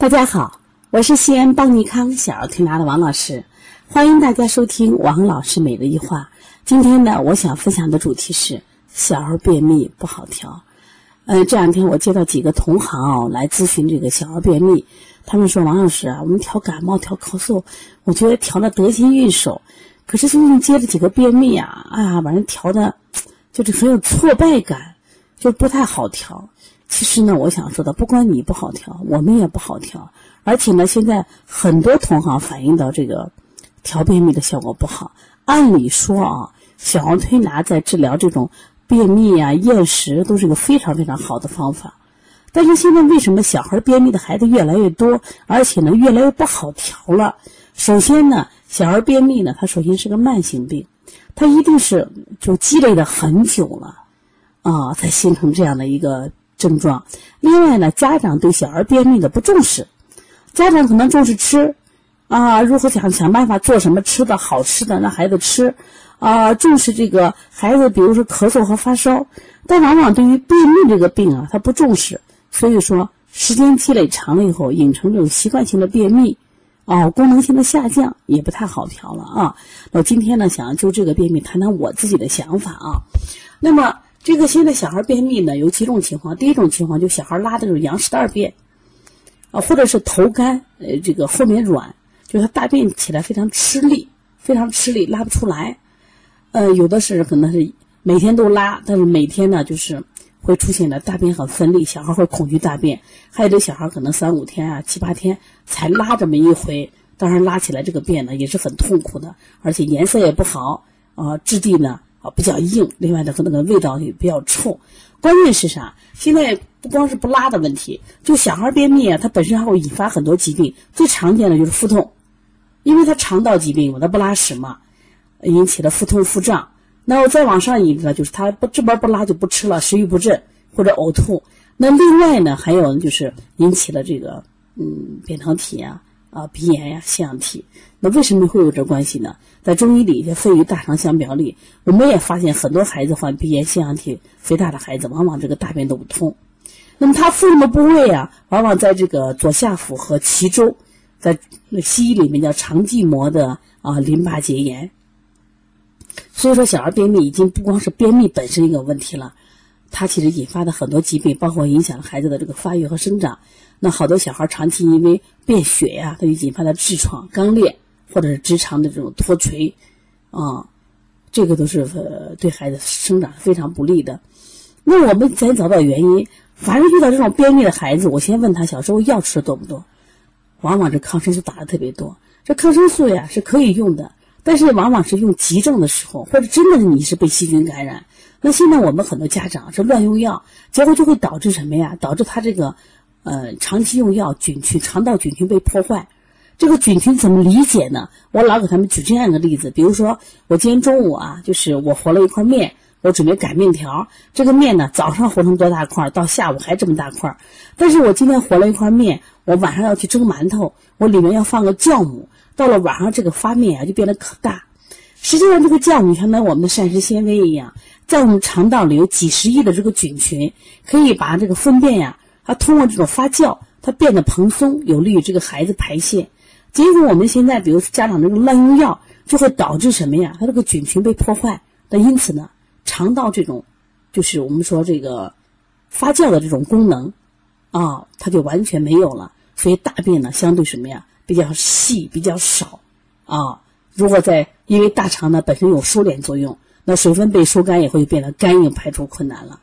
大家好，我是西安邦尼康小儿推拿的王老师，欢迎大家收听王老师每日一话。今天呢，我想分享的主题是小儿便秘不好调。呃，这两天我接到几个同行啊来咨询这个小儿便秘，他们说王老师啊，我们调感冒、调咳嗽，我觉得调的得心应手，可是最近接了几个便秘啊，啊，把人调的就是很有挫败感，就不太好调。其实呢，我想说的，不光你不好调，我们也不好调。而且呢，现在很多同行反映到这个调便秘的效果不好。按理说啊，小儿推拿在治疗这种便秘啊、厌食都是一个非常非常好的方法。但是现在为什么小孩便秘的孩子越来越多，而且呢越来越不好调了？首先呢，小儿便秘呢，它首先是个慢性病，它一定是就积累了很久了啊，才形成这样的一个。症状，另外呢，家长对小儿便秘的不重视，家长可能重视吃，啊，如何想想办法做什么吃的好吃的让孩子吃，啊，重视这个孩子，比如说咳嗽和发烧，但往往对于便秘这个病啊，他不重视，所以说时间积累长了以后，引成这种习惯性的便秘，啊，功能性的下降也不太好调了啊。那今天呢，想就这个便秘谈谈我自己的想法啊，那么。这个现在小孩便秘呢，有几种情况。第一种情况就小孩拉的是羊屎蛋便，啊，或者是头干，呃，这个后面软，就是他大便起来非常吃力，非常吃力，拉不出来。呃，有的是可能是每天都拉，但是每天呢就是会出现的大便很分离，小孩会恐惧大便。还有的小孩可能三五天啊、七八天才拉这么一回，当然拉起来这个便呢也是很痛苦的，而且颜色也不好，啊，质地呢。啊，比较硬，另外呢，和那个味道也比较冲。关键是啥？现在不光是不拉的问题，就小孩便秘啊，它本身还会引发很多疾病。最常见的就是腹痛，因为他肠道疾病嘛，他不拉屎嘛，引起了腹痛腹胀。那我再往上一个，就是他不这边不拉就不吃了，食欲不振或者呕吐。那另外呢，还有就是引起了这个嗯扁桃体啊。啊，鼻炎呀，腺样体，那为什么会有这关系呢？在中医里，这肺与大肠相表里，我们也发现很多孩子患鼻炎、腺样体肥大的孩子，往往这个大便都不通。那么他腹部的部位啊，往往在这个左下腹和脐周，在西医里面叫肠系膜的啊淋巴结炎。所以说，小儿便秘已经不光是便秘本身一个问题了，它其实引发的很多疾病，包括影响了孩子的这个发育和生长。那好多小孩长期因为便血呀，它就引发了痔疮、肛裂，或者是直肠的这种脱垂，啊，这个都是呃对孩子生长非常不利的。那我们先找到原因，凡是遇到这种便秘的孩子，我先问他小时候药吃的多不多，往往这抗生素打的特别多。这抗生素呀是可以用的，但是往往是用急症的时候，或者真的是你是被细菌感染。那现在我们很多家长是乱用药，结果就会导致什么呀？导致他这个。呃，长期用药，菌群肠道菌群被破坏，这个菌群怎么理解呢？我老给他们举这样一个例子，比如说我今天中午啊，就是我和了一块面，我准备擀面条，这个面呢早上和成多大块，到下午还这么大块，但是我今天和了一块面，我晚上要去蒸馒头，我里面要放个酵母，到了晚上这个发面啊就变得可大。实际上这个酵母像当我们的膳食纤维一样，在我们肠道里有几十亿的这个菌群，可以把这个粪便呀。它通过这种发酵，它变得蓬松，有利于这个孩子排泄。结果我们现在，比如说家长这个滥用药，就会导致什么呀？它这个菌群被破坏。那因此呢，肠道这种，就是我们说这个发酵的这种功能，啊，它就完全没有了。所以大便呢，相对什么呀？比较细，比较少。啊，如果在因为大肠呢本身有收敛作用，那水分被收干以后就变得干硬，排出困难了。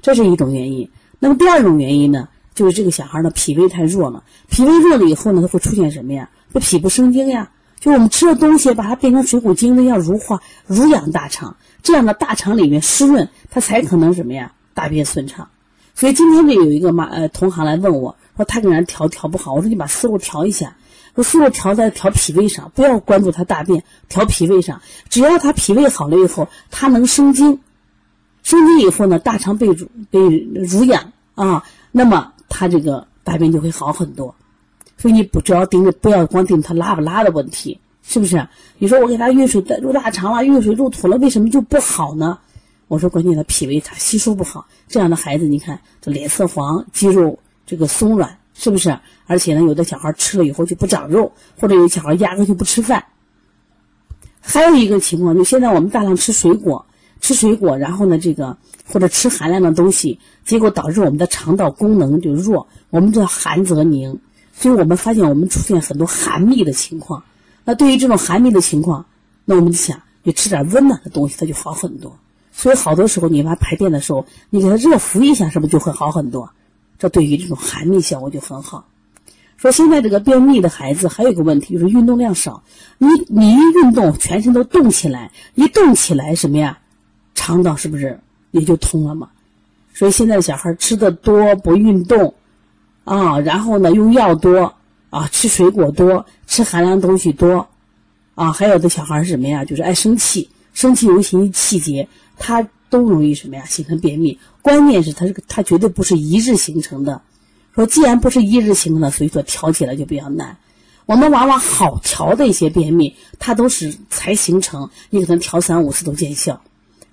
这是一种原因。那么第二种原因呢，就是这个小孩的脾胃太弱了。脾胃弱了以后呢，他会出现什么呀？这脾不生精呀。就我们吃的东西，把它变成水谷精微，要濡化、濡养大肠，这样的大肠里面湿润，它才可能什么呀？大便顺畅。所以今天呢，有一个妈呃同行来问我说，他给人调调不好。我说你把思路调一下，说思路调在调脾胃上，不要关注他大便，调脾胃上。只要他脾胃好了以后，他能生津。生津以后呢，大肠被乳被濡养啊，那么他这个大便就会好很多。所以你不只要盯着，不要光盯他拉不拉的问题，是不是？你说我给他运水入大肠了，运水入土了，为什么就不好呢？我说关键他脾胃他吸收不好，这样的孩子你看这脸色黄，肌肉这个松软，是不是？而且呢，有的小孩吃了以后就不长肉，或者有小孩压根就不吃饭。还有一个情况，就现在我们大量吃水果，吃水果，然后呢，这个或者吃寒凉的东西，结果导致我们的肠道功能就弱。我们知道寒则凝，所以我们发现我们出现很多寒秘的情况。那对于这种寒秘的情况，那我们就想，你吃点温暖的东西，它就好很多。所以好多时候，你娃排便的时候，你给他热敷一下，是不是就会好很多？这对于这种寒秘效果就很好。说现在这个便秘的孩子还有个问题，就是运动量少。你你一运动，全身都动起来，一动起来什么呀？肠道是不是也就通了嘛？所以现在小孩吃的多，不运动，啊，然后呢用药多，啊，吃水果多，吃寒凉东西多，啊，还有的小孩是什么呀？就是爱生气，生气尤其气节，他都容易什么呀？形成便秘。关键是它这个，它绝对不是一日形成的。说既然不是一日形成的，所以说调起来就比较难。我们往往好调的一些便秘，它都是才形成，你可能调三五次都见效。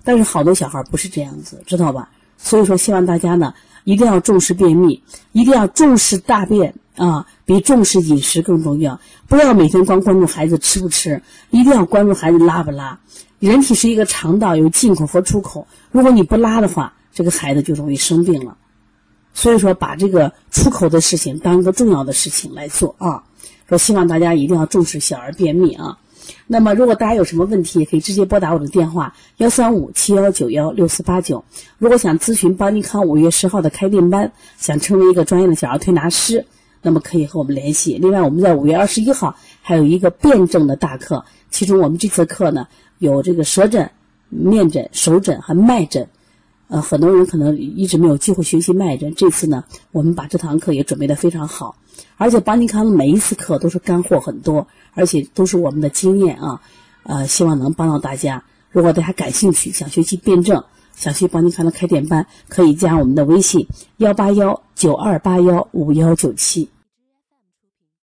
但是好多小孩不是这样子，知道吧？所以说希望大家呢一定要重视便秘，一定要重视大便啊，比重视饮食更重要。不要每天光关注孩子吃不吃，一定要关注孩子拉不拉。人体是一个肠道，有进口和出口。如果你不拉的话，这个孩子就容易生病了，所以说把这个出口的事情当一个重要的事情来做啊。说希望大家一定要重视小儿便秘啊。那么如果大家有什么问题，也可以直接拨打我的电话幺三五七幺九幺六四八九。如果想咨询邦尼康五月十号的开店班，想成为一个专业的小儿推拿师，那么可以和我们联系。另外，我们在五月二十一号还有一个辩证的大课，其中我们这次课呢有这个舌诊、面诊、手诊和脉诊。呃，很多人可能一直没有机会学习脉诊，这次呢，我们把这堂课也准备的非常好，而且邦尼康的每一次课都是干货很多，而且都是我们的经验啊，呃，希望能帮到大家。如果大家感兴趣，想学习辩证，想去邦尼康的开店班，可以加我们的微信幺八幺九二八幺五幺九七。